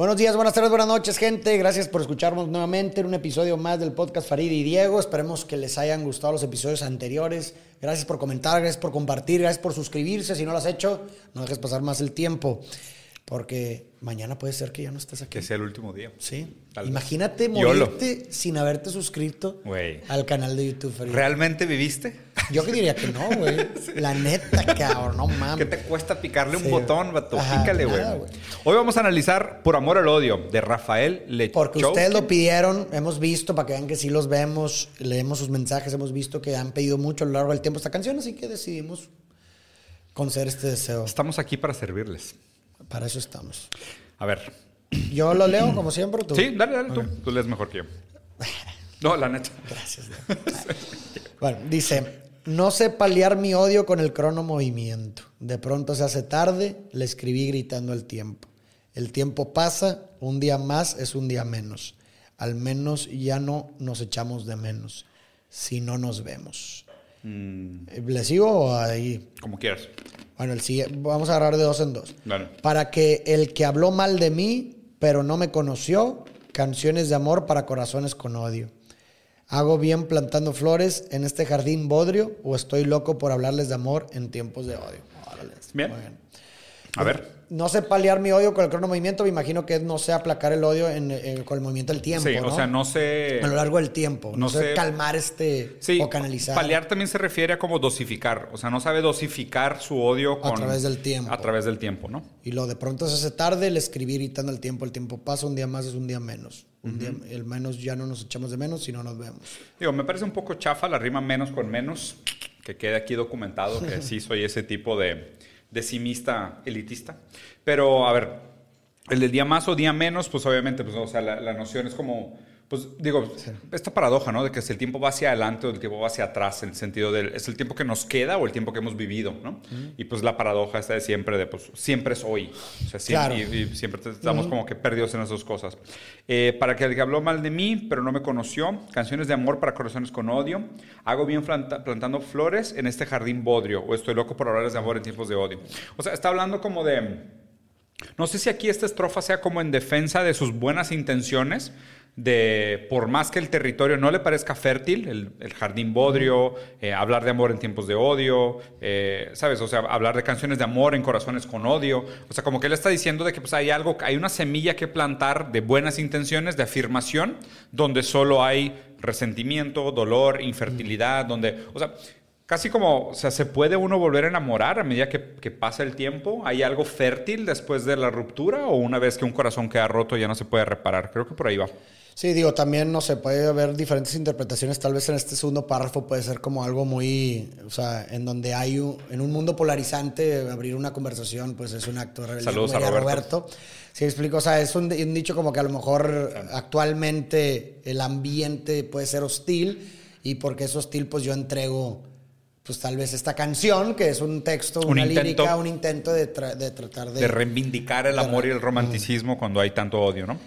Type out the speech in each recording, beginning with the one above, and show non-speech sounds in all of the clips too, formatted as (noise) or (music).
Buenos días, buenas tardes, buenas noches, gente. Gracias por escucharnos nuevamente en un episodio más del podcast Farid y Diego. Esperemos que les hayan gustado los episodios anteriores. Gracias por comentar, gracias por compartir, gracias por suscribirse. Si no lo has hecho, no dejes pasar más el tiempo. Porque mañana puede ser que ya no estés aquí. Que sea el último día. Sí. Tal vez. Imagínate Yolo. morirte sin haberte suscrito al canal de YouTube. ¿Realmente viviste? Yo que diría que no, güey. (laughs) La neta, cabrón, no ¿Qué mames. te cuesta picarle un botón, vato? Ajá, Pícale, güey. Hoy vamos a analizar Por Amor al Odio de Rafael Lechowski. Porque ustedes lo pidieron, hemos visto, para que vean que sí los vemos, leemos sus mensajes, hemos visto que han pedido mucho a lo largo del tiempo esta canción, así que decidimos conceder este deseo. Estamos aquí para servirles. Para eso estamos. A ver. Yo lo leo como siempre, tú. Sí, dale, dale tú. Tú lees mejor que yo. (laughs) No, la neta. Gracias. (laughs) Bueno, dice, no sé paliar mi odio con el crono movimiento. De pronto se hace tarde, le escribí gritando el tiempo. El tiempo pasa, un día más es un día menos. Al menos ya no nos echamos de menos, si no nos vemos. Mm, Eh, ¿Le sigo o ahí? como quieras. Bueno, el sigue- vamos a agarrar de dos en dos. Dale. Para que el que habló mal de mí, pero no me conoció, canciones de amor para corazones con odio. ¿Hago bien plantando flores en este jardín bodrio o estoy loco por hablarles de amor en tiempos de odio? Órale, Bien. muy A ver. No sé paliar mi odio con el crono movimiento, me imagino que es no sé aplacar el odio en- en- con el movimiento del tiempo. Sí, ¿no? o sea, no sé. A lo largo del tiempo. No, no sé sé- calmar este Sí, o canalizar. paliar también se refiere a como dosificar. O sea, no sabe dosificar su odio con. través del tiempo. A través del tiempo, ¿no? Y lo de pronto se hace tarde, el escribir gritando el tiempo, el tiempo pasa, un día más es un día menos. Un día, el menos ya no nos echamos de menos si no nos vemos. Digo, me parece un poco chafa la rima menos con menos, que quede aquí documentado que (laughs) sí soy ese tipo de decimista elitista. Pero, a ver, el del día más o día menos, pues obviamente, pues, o sea, la, la noción es como, pues digo, esta paradoja, ¿no? De que si el tiempo va hacia adelante o el tiempo va hacia atrás, en el sentido del, es el tiempo que nos queda o el tiempo que hemos vivido, ¿no? Y pues la paradoja está de siempre, de pues siempre es hoy. O sea, siempre, Claro. y, y siempre estamos como que perdidos en esas dos cosas. Eh, para que el que habló mal de mí, pero no me conoció, canciones de amor para corazones con odio, hago bien planta- plantando flores en este jardín bodrio, o estoy loco por hablarles de amor en tiempos de odio. O sea, está hablando como de... No sé si aquí esta estrofa sea como en defensa de sus buenas intenciones, de por más que el territorio no le parezca fértil, el, el jardín bodrio, eh, hablar de amor en tiempos de odio, eh, ¿sabes? O sea, hablar de canciones de amor en corazones con odio. O sea, como que él está diciendo de que pues, hay algo, hay una semilla que plantar de buenas intenciones, de afirmación, donde solo hay resentimiento, dolor, infertilidad, donde, o sea, Casi como, o sea, ¿se puede uno volver a enamorar a medida que, que pasa el tiempo? ¿Hay algo fértil después de la ruptura o una vez que un corazón queda roto ya no se puede reparar? Creo que por ahí va. Sí, digo, también, no sé, puede haber diferentes interpretaciones. Tal vez en este segundo párrafo puede ser como algo muy, o sea, en donde hay un, en un mundo polarizante, abrir una conversación, pues es un acto de rebeldía, Saludos a diría Roberto. Sí, explico, o sea, es un, un dicho como que a lo mejor actualmente el ambiente puede ser hostil y porque es hostil, pues yo entrego, pues tal vez esta canción, que es un texto, Un una intento. lírica, un intento de, tra- de tratar de... De reivindicar el de amor y el romanticismo cuando hay tanto odio, ¿no?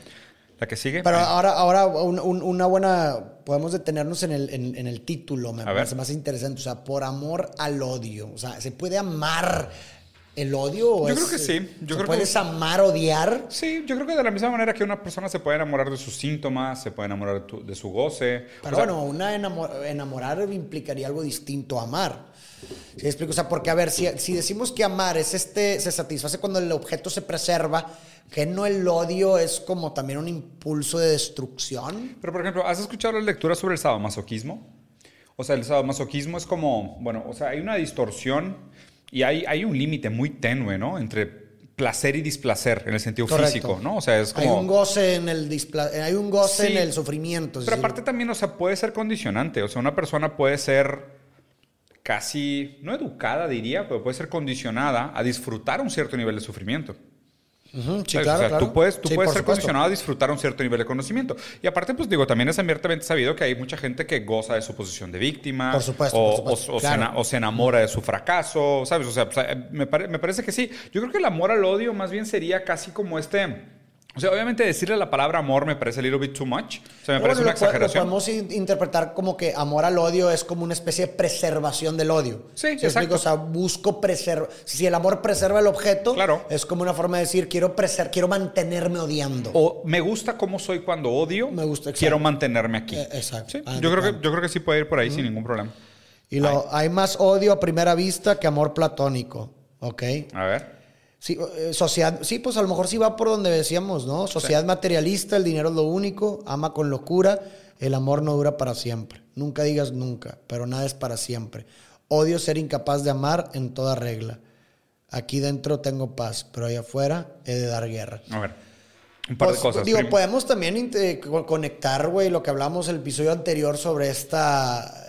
La que sigue. Pero ahora, ahora un- un- una buena. Podemos detenernos en el, en, en el título, me A parece ver. más interesante. O sea, por amor al odio. O sea, ¿se puede amar el odio? o Yo es- creo que sí. Yo ¿se creo ¿Puedes que- amar, odiar? Sí, yo creo que de la misma manera que una persona se puede enamorar de sus síntomas, se puede enamorar de, tu- de su goce. Pero O sea, bueno, una enamo- enamorar implicaría algo distinto a amar. ¿Sí me explico? O sea, porque a ver, si, si decimos que amar es este, se satisface cuando el objeto se preserva, que no el odio es como también un impulso de destrucción. Pero, por ejemplo, ¿has escuchado la lectura sobre el sadomasoquismo? O sea, el sadomasoquismo es como, bueno, o sea, hay una distorsión y hay, hay un límite muy tenue, ¿no? Entre placer y displacer en el sentido Correcto. físico, ¿no? O sea, es como... Hay un goce en el displa- hay un goce Sí. en el sufrimiento. Pero decir, aparte también, o sea, puede ser condicionante. O sea, una persona puede ser casi, no educada diría, pero puede ser condicionada a disfrutar un cierto nivel de sufrimiento. Ujú, sí, ¿Sabes? claro, o sea, claro. tú puedes, tú Sí, puedes ser supuesto. condicionado a disfrutar un cierto nivel de conocimiento. Y aparte, pues digo, también es abiertamente sabido que hay mucha gente que goza de su posición de víctima. Por supuesto, o, por supuesto, o- se, claro. ena- o se enamora de su fracaso, ¿sabes? O sea, pues, eh, me, pare- me parece que sí. Yo creo que el amor al odio más bien sería casi como este... O sea, obviamente decirle la palabra amor me parece a little bit too much. O sea, me Pero parece bueno, una lo exageración. Lo podemos in- interpretar como que amor al odio es como una especie de preservación del odio. Sí, exacto. O sea, busco preservar. Si el amor preserva el objeto, Claro. es como una forma de decir quiero preser quiero mantenerme odiando. O me gusta cómo soy cuando odio. Me gusta, exacto. Quiero mantenerme aquí. Eh, exacto. Sí, Ah, yo, creo que, yo creo que sí puede ir por ahí sin ningún problema. Y lo, hay más odio a primera vista que amor platónico. ¿Ok? A ver. Sí, eh, sociedad, sí, pues a lo mejor sí va por donde decíamos, ¿no? Sociedad materialista, el dinero es lo único, ama con locura, el amor no dura para siempre. Nunca digas nunca, pero nada es para siempre. Odio ser incapaz de amar en toda regla. Aquí dentro tengo paz, pero allá afuera he de dar guerra. A ver. Un par Pues, de cosas. Digo, podemos también conectar, güey, lo que hablamos el episodio anterior sobre esta,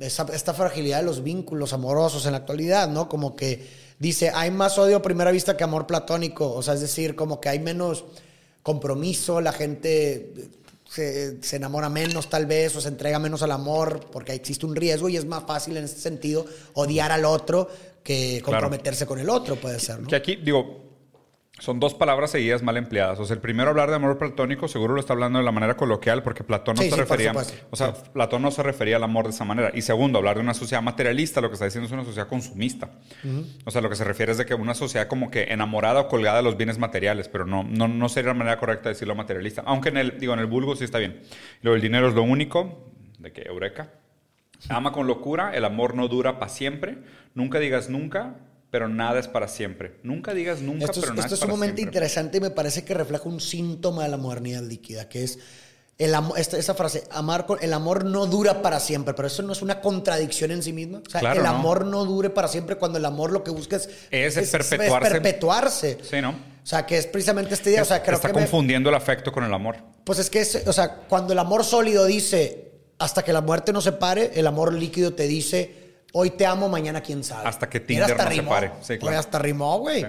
esa- esta fragilidad de los vínculos amorosos en la actualidad, ¿no? Como que dice, hay más odio a primera vista que amor platónico. O sea, es decir, como que hay menos compromiso, la gente se, se enamora menos tal vez o se entrega menos al amor porque existe un riesgo y es más fácil en ese sentido odiar al otro que Claro. comprometerse con el otro, puede ser, ¿no? Que aquí, digo, son dos palabras seguidas mal empleadas. O sea, el primero hablar de amor platónico seguro lo está hablando de la manera coloquial porque Platón no Sí, se sí, refería. O sea, Platón no se refería al amor de esa manera. Y segundo, hablar de una sociedad materialista, lo que está diciendo es una sociedad consumista. O sea, lo que se refiere es de que una sociedad como que enamorada o colgada de los bienes materiales, pero no, no, no sería la manera correcta de decirlo materialista. Aunque en el, digo, en el vulgo sí está bien. Lo del dinero es lo único, de que eureka. Ama con locura, el amor no dura para siempre. Nunca digas nunca, pero nada es para siempre. Nunca digas nunca, Esto es, pero nada esto es sumamente siempre. interesante y me parece que refleja un síntoma de la modernidad líquida, que es el amo- esta- esa frase, amar con, el amor no dura para siempre, pero eso no es una contradicción en sí misma. O sea, Claro, el no. amor no dure para siempre cuando el amor lo que busca es, Es perpetuarse. perpetuarse. Sí, ¿no? O sea, que es precisamente esta idea. O sea, creo está que me- confundiendo el afecto con el amor. pues es que, es, o sea, cuando el amor sólido dice, hasta que la muerte nos separe, el amor líquido te dice, hoy te amo, mañana quién sabe. Hasta que Tinder hasta nos rimó. separe. Sí, claro. Oye, hasta rimó, güey. Sí,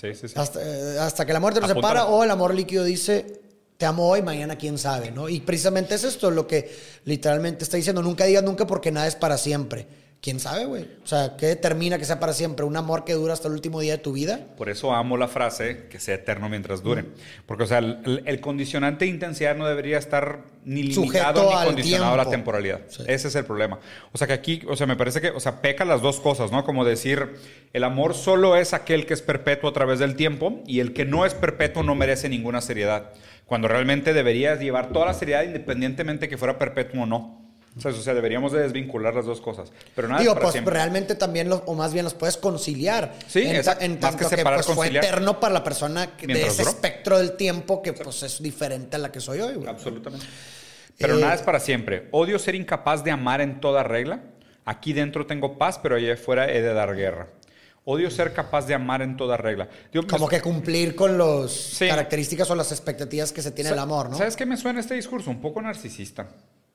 sí, sí. sí. Hasta, eh, hasta que la muerte nos separa o el amor líquido dice, te amo hoy, mañana quién sabe, ¿no? Y precisamente es esto lo que literalmente está diciendo, nunca digas nunca porque nada es para siempre. ¿Quién sabe, güey? O sea, ¿qué determina que sea para siempre? ¿Un amor que dura hasta el último día de tu vida? Por eso amo la frase que sea eterno mientras dure. Porque, o sea, el, el condicionante de intensidad no debería estar ni limitado Sujeto ni condicionado a la tiempo. temporalidad. Sí. Ese es el problema. O sea, que aquí, o sea, me parece que, o sea, peca las dos cosas, ¿no? Como decir, el amor solo es aquel que es perpetuo a través del tiempo y el que no es perpetuo no merece ninguna seriedad. Cuando realmente deberías llevar toda la seriedad independientemente que fuera perpetuo o no. O sea, o sea, deberíamos de desvincular las dos cosas. Pero nada es Digo, para pues siempre. realmente también, los, o más bien los puedes conciliar. Sí, en, exacto. en Más tanto que que, separar, pues, fue eterno para la persona que- de ese duró. espectro del tiempo que pues es diferente a la que soy hoy, güey. Absolutamente. Pero Eh, nada es para siempre. Odio ser incapaz de amar en toda regla. Aquí dentro tengo paz, pero allá afuera he de dar guerra. Odio ser capaz de amar en toda regla. Digo, Como que cumplir con las Sí. características o las expectativas que se tiene el amor, ¿no? ¿Sabes qué me suena este discurso? Un poco narcisista.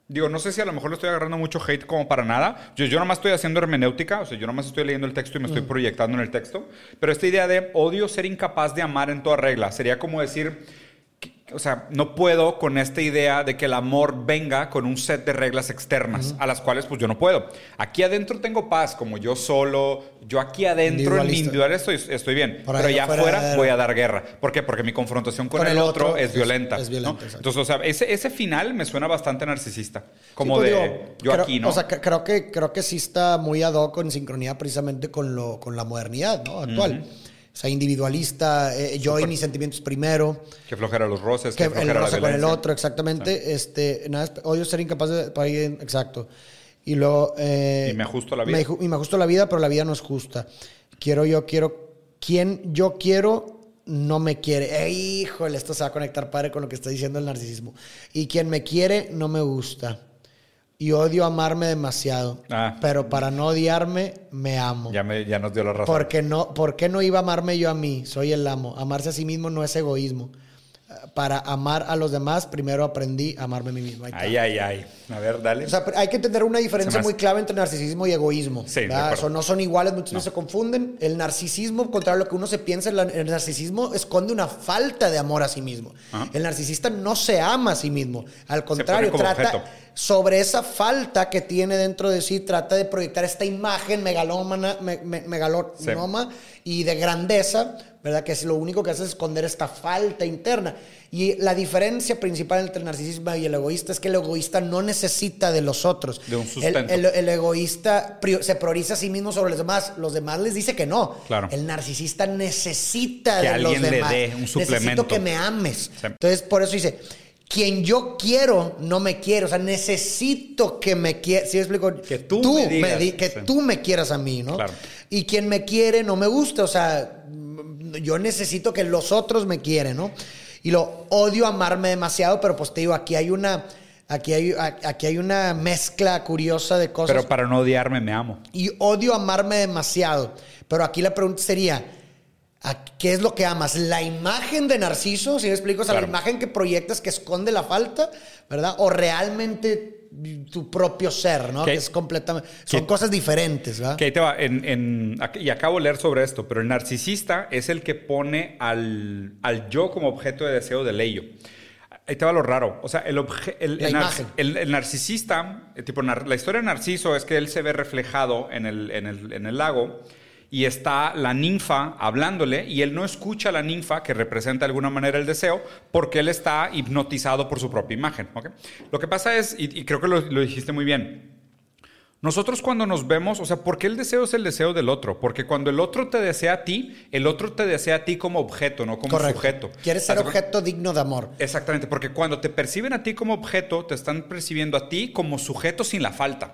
Digo, no sé si a lo mejor le estoy agarrando mucho hate como para nada. Yo, yo nomás estoy haciendo hermenéutica, o sea, yo nomás estoy leyendo el texto y me estoy Mm. proyectando en el texto. Pero esta idea de odio ser incapaz de amar en toda regla sería como decir, o sea, no puedo con esta idea de que el amor venga con un set de reglas externas a las cuales pues yo no puedo. Aquí adentro tengo paz, como yo solo, yo aquí adentro en mi individual estoy, estoy bien, Por pero allá afuera voy a dar guerra. ¿Por qué? Porque mi confrontación con, Con el, el otro, otro es, es- violenta. es violenta, ¿no? Entonces, o sea, ese, ese final me suena bastante narcisista. Como Sí, pues, de digo, yo creo- aquí, ¿no? O sea, creo que, creo que sí está muy ad hoc en sincronía precisamente con, lo, con la modernidad, ¿no? Actual. O sea, individualista, eh, yo y mis sentimientos primero, que flojera los roces, que, que el flojera la roce con el otro, exactamente. Este, nada, odio ser incapaz de... para ir- exacto. Y luego... eh, Y me ajusto a la vida. me y me ajusto a la vida, pero la vida no es justa. Quiero yo, quiero... Quien yo quiero no me quiere. Eh, híjole, esto se va a conectar padre con lo que está diciendo el narcisismo. Y quien me quiere no me gusta. Y odio amarme demasiado. Ah. Pero para no odiarme, me amo. Ya, me, ya nos dio la razón. Porque no, ¿Por qué no iba a amarme yo a mí? Soy el amo. Amarse a sí mismo no es egoísmo. Para amar a los demás, primero aprendí a amarme a mí mismo. Ay, ay, ay. A ver, dale. O sea, hay que entender una diferencia muy clave entre narcisismo y egoísmo. Sí. Eso no son iguales, muchas veces se confunden. El narcisismo, contrario a lo que uno se piensa, el, narcisismo esconde una falta de amor a sí mismo. Ajá. El narcisista no se ama a sí mismo. Al contrario, trata, objeto. Sobre esa falta que tiene dentro de sí, trata de proyectar esta imagen megalómana, me- me- megalónoma y de grandeza, ¿verdad? Que es lo único que hace es esconder esta falta interna. Y la diferencia principal entre el narcisismo y el egoísta es que el egoísta no necesita de los otros. De un El- sustento. el- el egoísta se prioriza a sí mismo sobre los demás. Los demás les dice que no. Claro. El narcisista necesita Que de los alguien le demás. dé un Necesito suplemento. que me ames. Sí. Entonces, por eso dice, quien yo quiero no me quiere. O sea, necesito que me quieras. ¿Sí me explico? Que tú me digas. di- que Sí. tú me quieras a mí, ¿no? Claro. Y quien me quiere no me gusta. O sea, yo necesito que los otros me quieren, ¿no? Y lo odio amarme demasiado, pero pues te digo, aquí hay una... Aquí hay, aquí hay una mezcla curiosa de cosas Pero para no odiarme, me amo. y odio amarme demasiado. Pero aquí la pregunta sería, ¿a ¿qué es lo que amas? ¿La imagen de Narciso? Si me explico? O sea, Claro. la imagen que proyectas que esconde la falta, ¿verdad? O realmente tu propio ser, ¿no? ¿Qué? Que es completamente... Son ¿Qué? cosas diferentes, ¿verdad? Que ahí te va, en, en- y acabo de leer sobre esto, pero el narcisista es el que pone al, al yo como objeto de deseo del ello. Ahí te va lo raro. O sea, el, obje- el, el nar- el- narcisista, eh, tipo, la historia de Narciso es que él se ve reflejado en el, en el- en el lago y está la ninfa hablándole y él no escucha a la ninfa que representa de alguna manera el deseo porque él está hipnotizado por su propia imagen. Lo que pasa es, y, y creo que lo, lo dijiste muy bien, nosotros cuando nos vemos, o sea, ¿por qué el deseo es el deseo del otro? Porque cuando el otro te desea a ti, el otro te desea a ti como objeto, no como Correcto. sujeto. Quieres ser objeto digno de amor. Exactamente, porque cuando te perciben a ti como objeto, te están percibiendo a ti como sujeto sin la falta.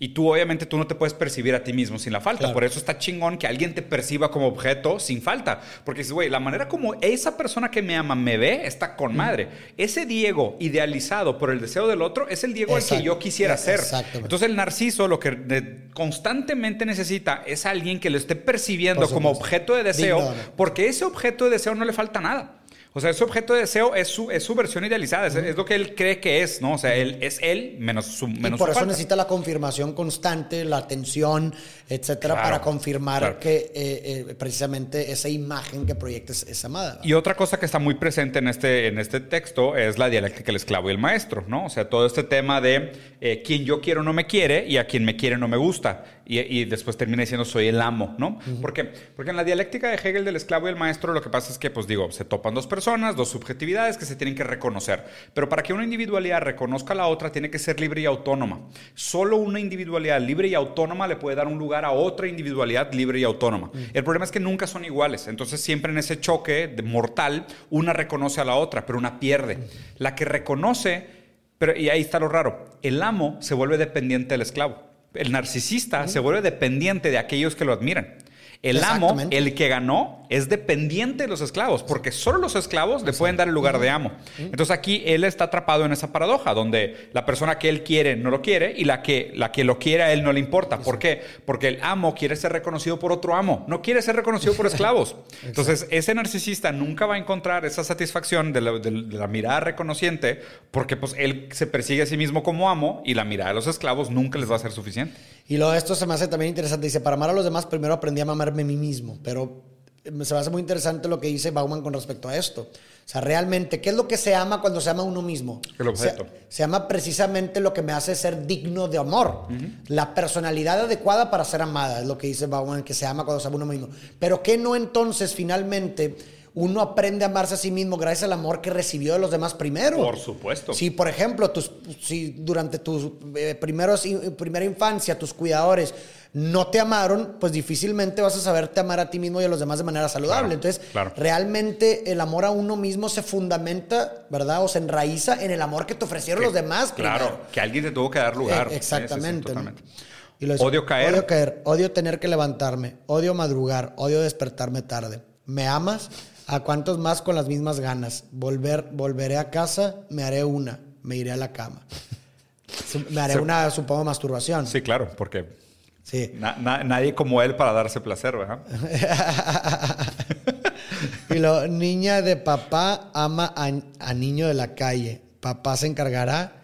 Y tú, obviamente, tú no te puedes percibir a ti mismo sin la falta. Claro. Por eso está chingón que alguien te perciba como objeto sin falta. Porque dices, güey, la manera como esa persona que me ama me ve está con madre. Ese Diego idealizado por el deseo del otro es el Diego al que yo quisiera ser. Exactamente. Entonces, el narciso lo que constantemente necesita es alguien que lo esté percibiendo como objeto de deseo, porque ese objeto de deseo no le falta nada. O sea, ese objeto de deseo es su, es su versión idealizada, es, es lo que él cree que es, ¿no? O sea, él es él menos su Y menos por su eso falta. necesita la confirmación constante, la atención, etcétera, Claro, para confirmar claro. que eh, eh, precisamente esa imagen que proyectes es amada. Y otra cosa que está muy presente en este, en este texto es la dialéctica del esclavo y el maestro, ¿no? O sea, todo este tema de eh, quien yo quiero no me quiere y a quien me quiere no me gusta. Y, y después termina diciendo soy el amo, ¿no? ¿Por qué? Porque en la dialéctica de Hegel del esclavo y el maestro lo que pasa es que, pues digo, se topan dos personas, dos subjetividades que se tienen que reconocer. Pero para que una individualidad reconozca a la otra, tiene que ser libre y autónoma. Solo una individualidad libre y autónoma le puede dar un lugar a otra individualidad libre y autónoma. El problema es que nunca son iguales. Entonces, siempre en ese choque de mortal, una reconoce a la otra, pero una pierde. La que reconoce, pero, y ahí está lo raro, el amo se vuelve dependiente del esclavo. El narcisista se vuelve dependiente de aquellos que lo admiran. El amo, el que ganó, es dependiente de los esclavos, porque solo los esclavos le pueden dar el lugar de amo. Entonces aquí él está atrapado en esa paradoja, donde la persona que él quiere no lo quiere y la que, la que lo quiere a él no le importa. ¿Por qué? Porque el amo quiere ser reconocido por otro amo, no quiere ser reconocido por esclavos. (laughs) Entonces ese narcisista nunca va a encontrar esa satisfacción de la, de- de la mirada reconociente, porque pues él se persigue a sí mismo como amo y la mirada de los esclavos nunca les va a ser suficiente. Y luego esto se me hace también interesante. Dice, para amar a los demás, primero aprendí a amarme a mí mismo. Pero eh, se me hace muy interesante lo que dice Bauman con respecto a esto. O sea, realmente, ¿qué es lo que se ama cuando se ama a uno mismo? El objeto. Se, se ama precisamente lo que me hace ser digno de amor. La personalidad adecuada para ser amada, es lo que dice Bauman, que se ama cuando se ama a uno mismo. Pero ¿qué no entonces finalmente uno aprende a amarse a sí mismo gracias al amor que recibió de los demás primero? Por supuesto. Si, por ejemplo, tus, si durante tu eh, primeros, primera infancia tus cuidadores no te amaron, pues difícilmente vas a saberte amar a ti mismo y a los demás de manera saludable. Claro, Entonces, claro. realmente el amor a uno mismo se fundamenta, ¿verdad? O se enraiza en el amor que te ofrecieron los demás. Claro, primero. que alguien te tuvo que dar lugar. Eh, Sí, sí, sí, exactamente. Y lo Odio caer. Odio caer, odio tener que levantarme, odio madrugar, odio despertarme tarde. ¿Me amas? ¿A cuántos más con las mismas ganas? Volver, volveré a casa, me haré una, me iré a la cama. Me haré una, supongo, masturbación. Sí, claro, porque Sí. na- na- nadie como él para darse placer, ¿verdad? (laughs) y lo, niña de papá ama a, a niño de la calle. Papá se encargará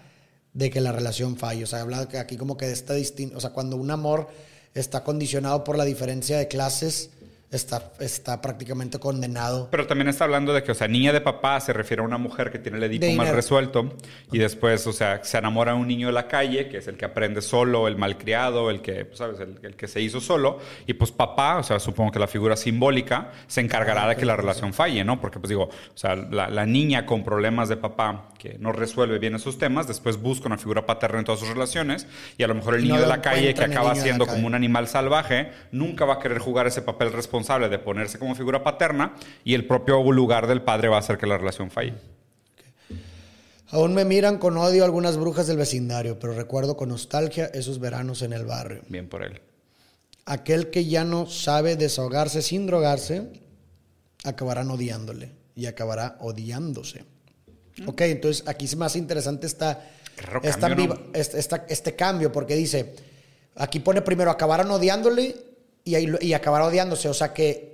de que la relación falle. O sea, habla que aquí como que de esta distinto. O sea, cuando un amor está condicionado por la diferencia de clases, está, está prácticamente condenado. Pero también está hablando de que, o sea, niña de papá se refiere a una mujer que tiene el Edipo mal resuelto y después, o sea, se enamora de un niño de la calle, que es el que aprende solo, el malcriado, el que, pues, ¿sabes? El, el que se hizo solo. Y pues papá, o sea, supongo que la figura simbólica se encargará de que la relación falle, ¿no? Porque, pues digo, o sea, la, la niña con problemas de papá que no resuelve bien esos temas, después busca una figura paterna en todas sus relaciones y a lo mejor el Y no niño de la calle que acaba niño siendo como un animal salvaje, nunca va a querer jugar ese papel responsable de ponerse como figura paterna y el propio lugar del padre va a hacer que la relación falle. Aún me miran con odio algunas brujas del vecindario, pero recuerdo con nostalgia esos veranos en el barrio. Bien por él. Aquel que ya no sabe desahogarse sin drogarse, acabarán odiándole y acabará odiándose. Ok, entonces aquí es más interesante esta, este, esta- este cambio, porque dice, aquí pone primero acabarán odiándole y, y acabará odiándose, o sea que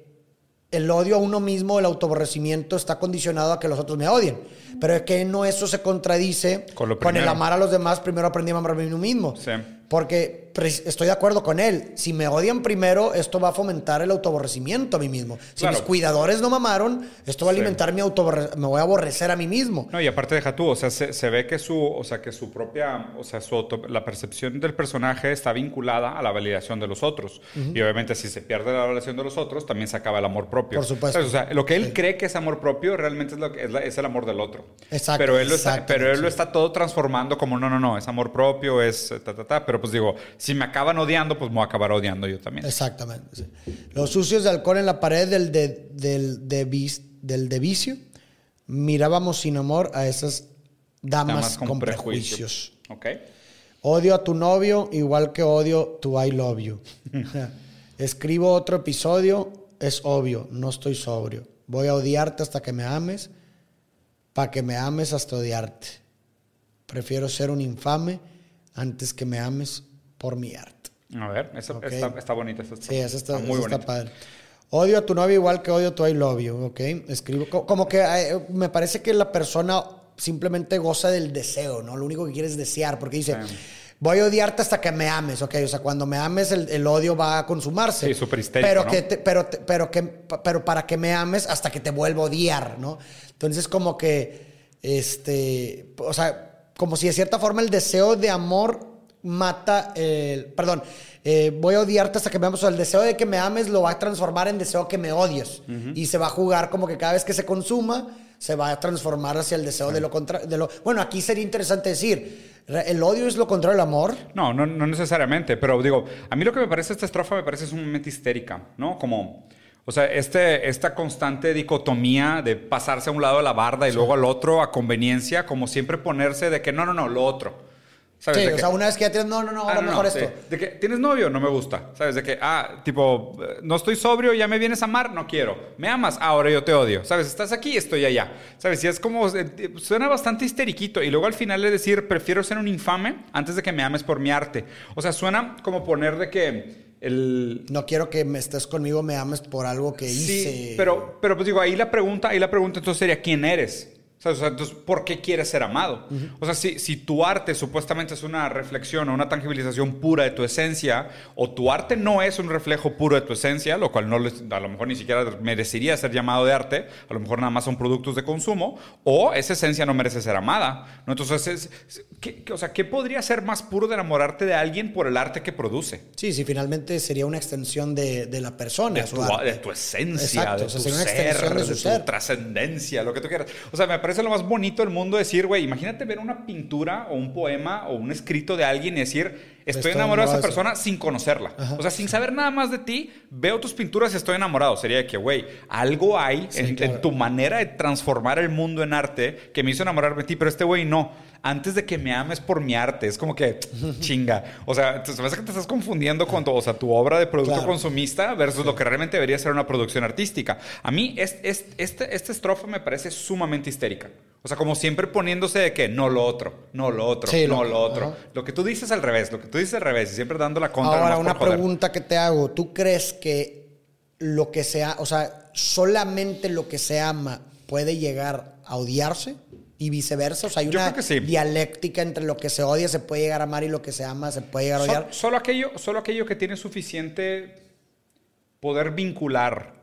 el odio a uno mismo, el autoaborrecimiento está condicionado a que los otros me odien. Pero es que no eso se contradice Con con el amar a los demás, primero aprendí a amarme a mí mismo. Sí. Porque estoy de acuerdo con él. Si me odian primero, esto va a fomentar el autoaborrecimiento a mí mismo. Si Claro. mis cuidadores no mamaron, esto va a Sí. alimentar mi autoaborre- Me voy a aborrecer a mí mismo. No, y aparte deja tú, o sea, se, se ve que su, o sea, que su propia, o sea, su auto- la percepción del personaje está vinculada a la validación de los otros. Y obviamente si se pierde la validación de los otros, también se acaba el amor propio. Por supuesto. ¿Sabes? O sea, lo que él cree que es amor propio realmente es, lo que, es, la- es el amor del otro. Exacto, Pero él, lo está, pero él lo está todo transformando como, no, no, no, es amor propio, es ta, ta, ta. Pero pues digo, si me acaban odiando, pues me voy a acabar odiando yo también. Exactamente. sí. Los sucios de alcohol en la pared del de, del, de del de vicio. Mirábamos sin amor a esas damas, con, prejuicios. Ok. Odio a tu novio igual que odio tu I love you. (laughs) Escribo otro episodio, es obvio, no estoy sobrio. Voy a odiarte hasta que me ames, para que me ames hasta odiarte. Prefiero ser un infame antes que me ames por mi arte. A ver, esa- Ok. está, está bonita. esta Sí, eso está, muy eso está bonita. padre. Odio a tu novio igual que odio tu I love you, ¿ok? Escribo, co- como que eh, me parece que la persona simplemente goza del deseo, ¿no? Lo único que quiere es desear, porque dice, Sí. voy a odiarte hasta que me ames, ¿ok? O sea, cuando me ames el, el odio va a consumarse. Sí, súper Pero, ¿no? que te- pero, te- pero, que, pero para que me ames hasta que te vuelva a odiar, ¿no? Entonces como que, este, o sea, como si de cierta forma el deseo de amor mata el, perdón, eh, voy a odiarte hasta que me ames, o sea, el deseo de que me ames lo va a transformar en deseo que me odies. Y se va a jugar como que cada vez que se consuma se va a transformar hacia el deseo de lo contrario, de lo, bueno, aquí sería interesante decir, el odio es lo contrario al amor, No, no, no necesariamente, pero digo, a mí lo que me parece esta estrofa me parece sumamente histérica, ¿no? Como, o sea, este, esta constante dicotomía de pasarse a un lado de la barda y luego al otro a conveniencia, como siempre ponerse de que no, no, no, lo otro. ¿Sabes? sí, De o que- sea, una vez que ya tienes, no, no, no, Ah, ahora no, no, mejor sí. esto. De que tienes novio, no me gusta. ¿Sabes? De que, ah, tipo, no estoy sobrio, ya me vienes a amar, no quiero. Me amas, ah, ahora yo te odio. ¿Sabes? Estás aquí, estoy allá. ¿Sabes? Y es como, eh, eh, suena bastante histeriquito. Y luego al final le decir, prefiero ser un infame antes de que me ames por mi arte. O sea, suena como poner de que el, No quiero que me estés conmigo, me ames por algo que hice. Sí, pero, pero pues digo, ahí la pregunta, ahí la pregunta entonces sería ¿quién eres? ¿Sabes? O sea, entonces, ¿por qué quieres ser amado? O sea, si, si tu arte supuestamente es una reflexión o una tangibilización pura de tu esencia, o tu arte no es un reflejo puro de tu esencia, lo cual no les- a lo mejor ni siquiera merecería ser llamado de arte, a lo mejor nada más son productos de consumo, o esa esencia no merece ser amada. ¿no? Entonces, es- es- ¿qué, o sea, ¿qué podría ser más puro de enamorarte de alguien por el arte que produce? Sí, sí, finalmente sería una extensión de, de la persona. de su tu, arte. de tu esencia, Exacto, de o sea, tu sería una ser, extensión de su ser. trascendencia, lo que tú quieras. O sea, me parece lo más bonito del mundo decir, güey, imagínate ver una pintura o un poema o un escrito de alguien y decir, estoy, enamorado de esa persona sin conocerla. O sea, sin saber nada más de ti, veo tus pinturas y estoy enamorado. Sería de que, güey, algo hay Sí, en, en claro. tu manera de transformar el mundo en arte que me hizo enamorarme de ti, pero este güey no. Antes de que me ames por mi arte, es como que (laughs) chinga. O sea, te- hace que te estás confundiendo con tu, o sea, tu obra de producto Claro. consumista versus lo que realmente debería ser una producción artística. A mí, es, es- este, esta estrofa me parece sumamente histérica. O sea, como siempre poniéndose de que no lo otro, no lo otro, Sí, no lo- lo otro. ajá. Lo que tú dices al revés, lo que tú dices al revés, y siempre dando la contra. Ahora, una pregunta que te hago. ¿Tú crees que lo que sea, o sea, solamente lo que se ama puede llegar a odiarse? Y viceversa, o sea, hay Yo una sí. dialéctica entre lo que se odia se puede llegar a amar y lo que se ama se puede llegar a odiar. solo, aquello, solo aquello que tiene suficiente poder vincular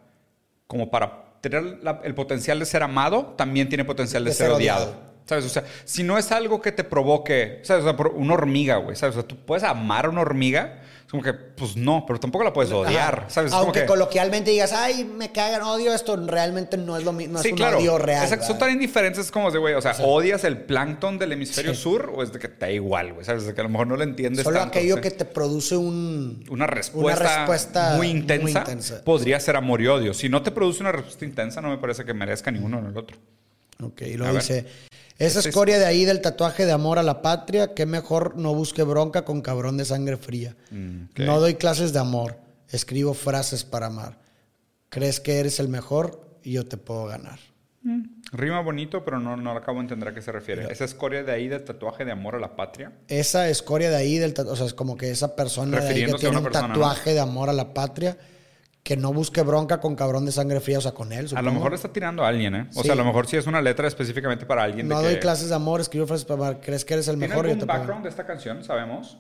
como para tener la- el potencial de ser amado, también tiene potencial de, De ser, ser odiado. odiado. ¿Sabes? O sea, si no es algo que te provoque, ¿sabes? O sea, por una hormiga, güey, ¿sabes? O sea, tú puedes amar a una hormiga, es como que, pues no, pero tampoco la puedes odiar, Ajá. ¿sabes? Es como Aunque que- coloquialmente digas, ay, me cagan, odio esto, realmente no es lo mismo, no sí, es un claro. odio real. Exacto, son tan indiferentes como de, güey, o sea, ¿odias el plancton del hemisferio Sí. sur o es de que te da igual, güey? ¿Sabes? De que a lo mejor no lo entiendes Solo tanto, aquello sí. que te produce un... Una respuesta, respuesta muy, intensa muy intensa. podría ser amor y odio. Si no te produce una respuesta intensa, no me parece que merezca ni uno ni el otro. Ok, y luego ver. Esa es- escoria de ahí del tatuaje de amor a la patria, que mejor no busque bronca con cabrón de sangre fría. Mm. No doy clases de amor, escribo frases para amar. Crees que eres el mejor y yo te puedo ganar. Rima bonito, pero no, no acabo de entender a qué se refiere. Esa escoria de ahí de tatuaje de amor a la patria. Esa escoria de ahí del tatuaje, o sea, es como que esa persona de ahí que tiene un persona, tatuaje de amor a la patria, que no busque bronca con cabrón de sangre fría, o sea, con él. A lo supongo. mejor le está tirando a alguien, ¿eh? O Sí. sea, a lo mejor sí es una letra específicamente para alguien. No de doy que... clases de amor, escribo frases para amar. ¿Crees que eres el ¿Tiene mejor yo algún te puedo ganar? background de esta canción? ¿Sabemos?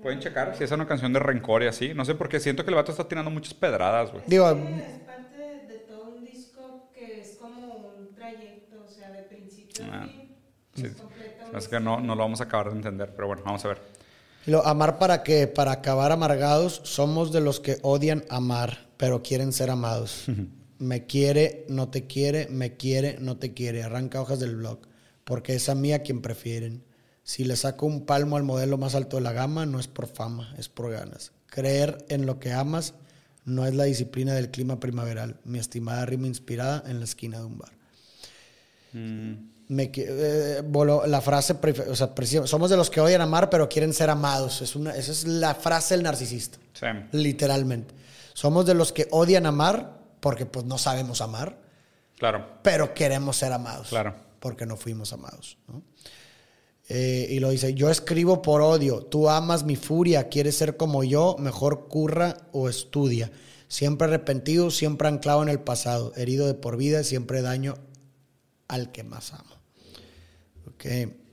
Pueden checar si es una canción de rencor y así. No sé por qué siento que el vato está tirando muchas pedradas, güey. Digo, Es parte de, todo un disco que es como un trayecto, o sea, de principio Ah, a fin. sí. Es que no, no lo vamos a acabar de entender, pero bueno, vamos a ver. Lo, amar para qué? Para acabar amargados. Somos de los que odian amar, pero quieren ser amados. me quiere, no te quiere, me quiere, no te quiere. Arranca hojas del blog. Porque es a mí a quien prefieren. Si le saco un palmo al modelo más alto de la gama, no es por fama, es por ganas. Creer en lo que amas no es la disciplina del clima primaveral. Mi estimada rima inspirada en la esquina de un bar. Me que- eh, la frase, o sea, somos de los que odian amar, pero quieren ser amados. Es una, esa es la frase del narcisista, Sí. literalmente. Somos de los que odian amar porque pues no sabemos amar, Claro. pero queremos ser amados. Claro. Porque no fuimos amados. ¿no? Eh, y lo dice, yo escribo por odio, tú amas mi furia, quieres ser como yo, mejor curra o estudia. Siempre arrepentido, siempre anclado en el pasado, herido de por vida, siempre daño al que más amo. Ok,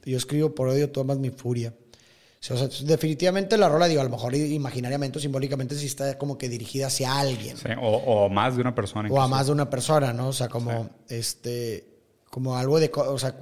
yo escribo por odio, tú amas mi furia. O sea, definitivamente la rola, digo, a lo mejor imaginariamente o simbólicamente sí está como que dirigida hacia alguien Sí, O, o más de una persona. o a más de una persona, ¿no? O sea, como este, como algo de, o sea,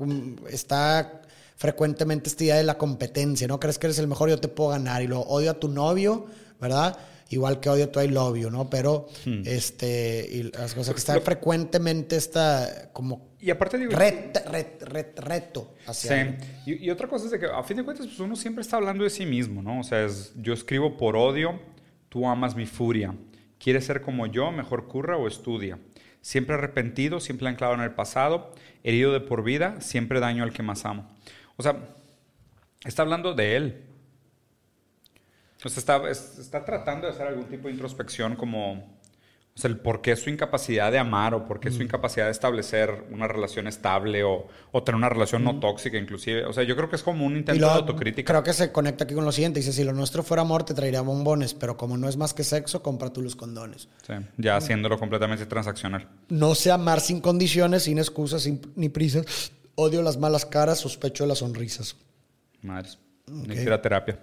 está frecuentemente esta idea de la competencia, ¿no? Crees que eres el mejor, yo te puedo ganar y lo odio a tu novio, ¿verdad? Igual que odio tu I love you, ¿no? Pero, este, y las cosas que está Lo- frecuentemente esta como Y aparte digo... ret- ret- ret- reto hacia Sí. Y, y otra cosa es de que a fin de cuentas pues uno siempre está hablando de sí mismo, ¿no? O sea, es, yo escribo por odio, tú amas mi furia. ¿Quieres ser como yo? Mejor curra o estudia. Siempre arrepentido, siempre anclado en el pasado, herido de por vida, siempre daño al que más amo. O sea, está hablando de él. O sea, está, es- está tratando de hacer algún tipo de introspección como... O sea, el por qué su incapacidad de amar o por qué su incapacidad de establecer una relación estable o, o tener una relación no tóxica inclusive. O sea, yo creo que es como un intento luego, de autocrítica. creo que se conecta aquí con lo siguiente. Dice, si lo nuestro fuera amor, te traería bombones, pero como no es más que sexo, compra tú los condones. Sí, ya haciéndolo completamente transaccional. No sé amar sin condiciones, sin excusas, sin- ni prisas. Odio las malas caras, sospecho de las sonrisas. Madres. Necesita terapia.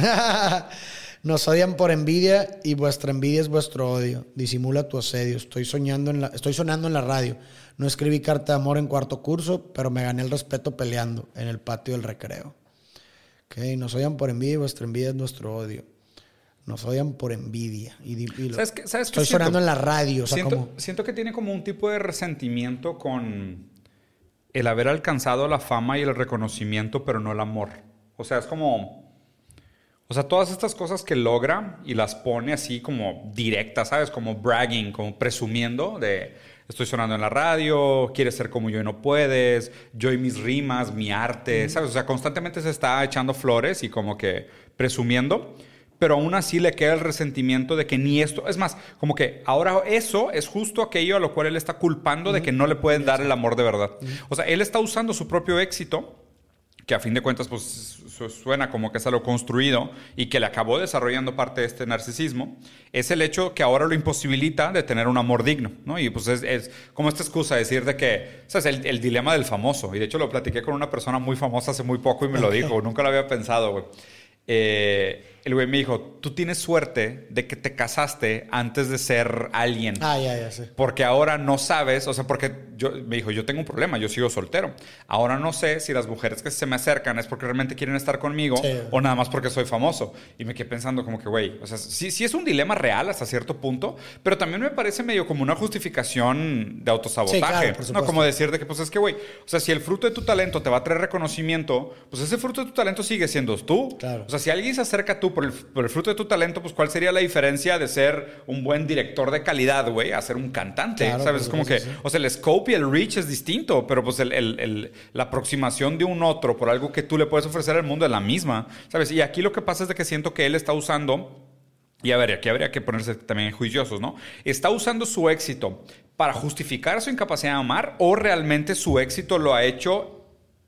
(laughs) Nos odian por envidia y vuestra envidia es vuestro odio. Disimula tu asedio. Estoy soñando en la, estoy sonando en la radio. No escribí carta de amor en cuarto curso, pero me gané el respeto peleando en el patio del recreo. Ok, nos odian por envidia y vuestra envidia es nuestro odio. Nos odian por envidia. Y, di- y lo- ¿Sabes qué- sabes qué estoy siento? sonando en la radio. O sea, siento, como, siento que tiene como un tipo de resentimiento con el haber alcanzado la fama y el reconocimiento, pero no el amor. O sea, es como... O sea, todas estas cosas que logra y las pone así como directas, ¿sabes? Como bragging, como presumiendo de estoy sonando en la radio, quieres ser como yo y no puedes, yo y mis rimas, mi arte, ¿sabes? O sea, constantemente se está echando flores y como que presumiendo, pero aún así le queda el resentimiento de que ni esto, es más, como que ahora eso es justo aquello a lo cual él está culpando de que no le pueden dar el amor de verdad. O sea, él está usando su propio éxito que a fin de cuentas pues su- suena como que es algo construido y que le acabó desarrollando parte de este narcisismo, es el hecho que ahora lo imposibilita de tener un amor digno, ¿no? Y pues es, es como esta excusa de decir de que, ¿sabes? El, el dilema del famoso. Y de hecho lo platiqué con una persona muy famosa hace muy poco y me lo dijo, nunca lo había pensado, güey. Eh, el güey me dijo, tú tienes suerte de que te casaste antes de ser alguien. Ah, ya, ya sé. Porque ahora no sabes, o sea, porque yo me dijo, yo tengo un problema, yo sigo soltero. Ahora no sé si las mujeres que se me acercan es porque realmente quieren estar conmigo Sí. o nada más porque soy famoso. Y me quedé pensando como que, güey, o sea, sí, sí es un dilema real hasta cierto punto, pero también me parece medio como una justificación de autosabotaje. Sí, claro, por no como decir de que, pues es que, güey, o sea, si el fruto de tu talento te va a traer reconocimiento, pues ese fruto de tu talento sigue siendo tú. Claro. O sea, si alguien se acerca a tú por el, por el fruto de tu talento, pues ¿cuál sería la diferencia de ser un buen director de calidad, güey, a ser un cantante? Claro, ¿Sabes? Es como que, sí. o sea, el scope y el reach es distinto, pero pues el- el- el- la aproximación de un otro por algo que tú le puedes ofrecer al mundo es la misma, ¿sabes? Y aquí lo que pasa es de que siento que él está usando y a ver, aquí habría que ponerse también juiciosos, ¿no? ¿Está usando su éxito para justificar su incapacidad de amar o realmente su éxito lo ha hecho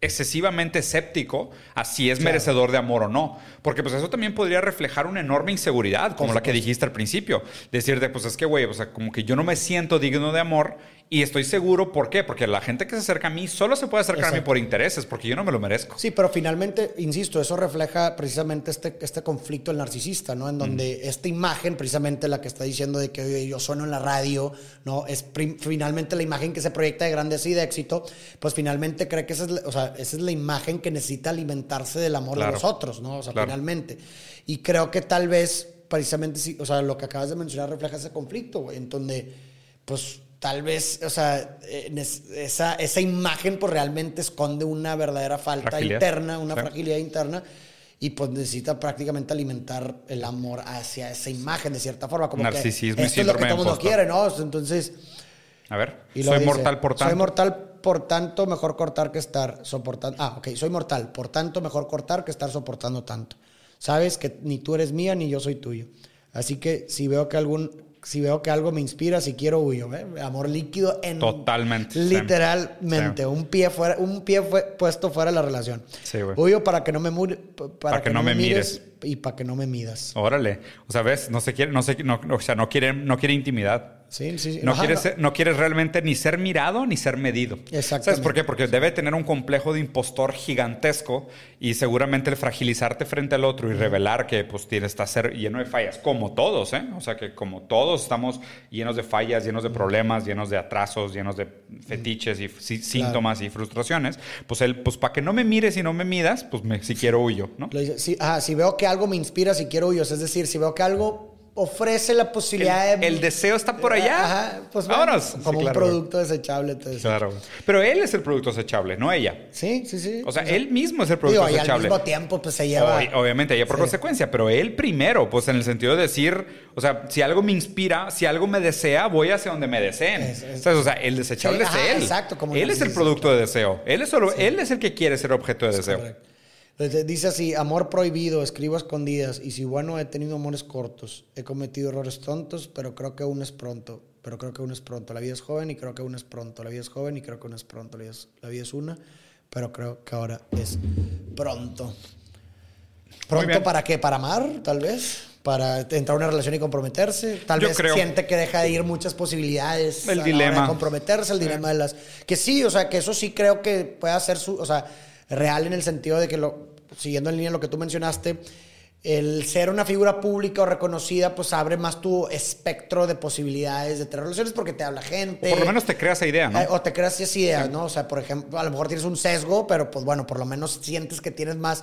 excesivamente escéptico a si es merecedor de amor o no? Porque pues eso también podría reflejar una enorme inseguridad, como la que dijiste al principio. Decirte, pues es que, güey, o sea, como que yo no me siento digno de amor y estoy seguro, ¿por qué? Porque la gente que se acerca a mí solo se puede acercar a mí por intereses, porque yo no me lo merezco. Sí, pero finalmente, insisto, eso refleja precisamente este, este conflicto del narcisista, ¿no? En donde esta imagen, precisamente la que está diciendo de que oye, yo sueno en la radio, ¿no? Es finalmente la imagen que se proyecta de grandeza y de éxito, pues finalmente cree que esa es, la, o sea, esa es la imagen que necesita alimentarse del amor Claro. de los otros, ¿no? O sea, Claro. finalmente. Y creo que tal vez, precisamente, sí, o sea, lo que acabas de mencionar refleja ese conflicto, güey, en donde, pues, tal vez, o sea, esa, esa imagen, pues, realmente esconde una verdadera falta Fragilidad. interna, una Sí. fragilidad interna, y pues necesita prácticamente alimentar el amor hacia esa imagen, de cierta forma, como Narcisismo que y esto es lo que todo el mundo quiere, ¿no? Entonces... A ver, Y soy dice, mortal por tanto. Soy mortal, por tanto, mejor cortar que estar soportando. Ah, ok, soy mortal, por tanto, mejor cortar que estar soportando tanto. Sabes que ni tú eres mía ni yo soy tuyo. Así que si veo que algún, si veo que algo me inspira, si quiero huyo, ¿eh? Amor líquido en Totalmente, literalmente, Sí. un pie fuera, un pie fue puesto fuera de la relación. Sí, güey. Huyo para que no me mure- para, que no me mires y para que no me midas. Órale. O sea, ves, no se quiere, no se, no, o sea, no quiere, no quiere intimidad. Sí, sí, sí. No Ajá, quieres, no. ser- no quieres realmente ni ser mirado ni ser medido. Exactamente. ¿Sabes por qué? Porque debe tener un complejo de impostor gigantesco y seguramente el fragilizarte frente al otro y revelar que pues tienes que ser lleno de fallas, como todos, ¿eh? O sea, que como todos estamos llenos de fallas, llenos de problemas, llenos de atrasos, llenos de fetiches y sí- síntomas y frustraciones, pues él, pues para que no me mires y no me midas, pues me, si quiero huyo, ¿no? Dice, sí, ajá, si veo que algo me inspira, si quiero huyo. Es decir, si veo que algo ofrece la posibilidad El, de... el deseo está por allá. Ajá, pues bueno, Vámonos. Sí, como claro, un güey. producto desechable. decía. Claro. Pero él es el producto desechable, no ella. Sí, sí, sí. O sea, él mismo es el producto Digo, y al desechable. mismo tiempo, pues se lleva... Ob- obviamente, ella por Sí. consecuencia, pero él primero, pues en el sentido de decir, o sea, si algo me inspira, si algo me desea, voy hacia donde me deseen. Es-. O sea, el desechable Sí, es ajá, él. exacto, como él es el producto de deseo. Él es, solo, él es el que quiere ser objeto de deseo. Correcto. Entonces, Dice así, amor prohibido, escribo a escondidas, y si bueno, he tenido amores cortos, he cometido errores tontos, pero creo que aún es pronto, pero creo que aún es pronto. La vida es joven y creo que aún es pronto. La vida es joven y creo que aún es pronto. La vida es, la vida es una, pero creo que ahora es pronto. ¿Pronto para qué? ¿Para amar, tal vez? ¿Para entrar a una relación y comprometerse? Tal Yo vez creo. siente que deja de ir muchas posibilidades. El a la hora dilema. de comprometerse, el dilema de las... Que sí, o sea, que eso sí creo que puede ser su... O sea, real en el sentido de que, lo, siguiendo en línea lo que tú mencionaste, el ser una figura pública o reconocida, pues abre más tu espectro de posibilidades de tener relaciones porque te habla gente. Por lo menos te crea esa idea, ¿no? Eh, o te creas esas ideas, ¿no? O sea, por ejemplo, a lo mejor tienes un sesgo, pero pues bueno, por lo menos sientes que tienes más.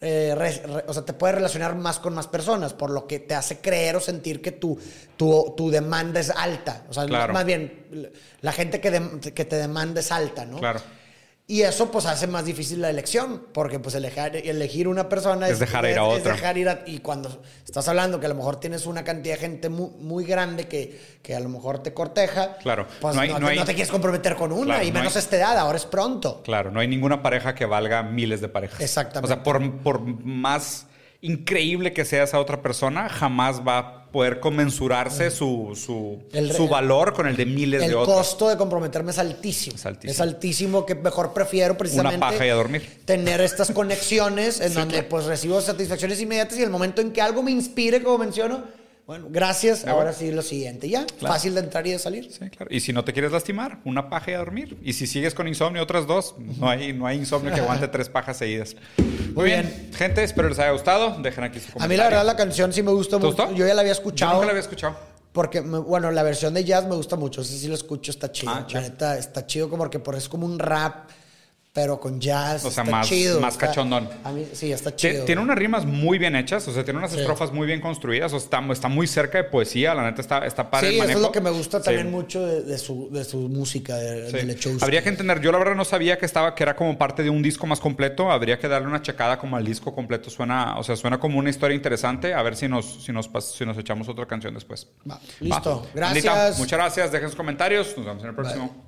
eh, re- re- o sea, te puedes relacionar más con más personas, por lo que te hace creer o sentir que tu, tu, tu demanda es alta. O sea, Claro. más bien, la gente que, que te demanda es alta, ¿no? Claro. Y eso pues hace más difícil la elección, porque pues elegir, elegir una persona Es dejar ir a otra. dejar ir a- y cuando estás hablando que a lo mejor tienes una cantidad de gente muy, muy grande que, que a lo mejor te corteja, Claro. pues No no, hay- no hay- no te quieres comprometer con una, Claro, y no menos hay- esta edad, ahora es pronto. Claro, no hay ninguna pareja que valga miles de parejas. Exactamente. O sea, por, por más increíble que sea esa otra persona, jamás va a poder comensurarse su, su, El- su valor con el de miles El de otros. costo de comprometerme es altísimo. Es altísimo. Es altísimo que mejor prefiero precisamente paja y a dormir. tener estas conexiones en donde pues recibo satisfacciones inmediatas y el momento en que algo me inspire, como menciono, Bueno, gracias. Ahora bueno. sí, lo siguiente. Ya, Claro. fácil de entrar y de salir. Sí, claro. Y si no te quieres lastimar, una paja y a dormir. Y si sigues con insomnio, otras dos. No hay, no hay insomnio que aguante tres pajas seguidas. Muy bien. bien. Gente, espero les haya gustado. Dejen aquí su comentario. A mí la verdad la canción sí me gusta ¿Te mucho. gustó? Yo ya la había Yo escuchado. nunca la había escuchado. Porque, bueno, la versión de jazz me gusta mucho. Ese sí lo escucho, está chido. Ah, la neta, está chido como porque por- es como un rap, pero con jazz. O sea, está más- chido. más está- cachondón. A mí, sí, está chido. Tiene unas rimas muy bien hechas, o sea, tiene unas Sí. estrofas muy bien construidas, o sea, está, está muy cerca de poesía, la neta está, está padre Sí, el eso es manejo. lo que me gusta Sí. también mucho de, de su, de su música, de, Sí. de. Habría que entender, yo la verdad no sabía que estaba, que era como parte de un disco más completo. Habría que darle una checada como al disco completo. Suena, o sea, suena como una historia interesante. A ver si nos, si nos, si nos echamos otra canción después. Va, listo. Va. Gracias. Muchas gracias. Dejen sus comentarios. Nos vemos en el próximo.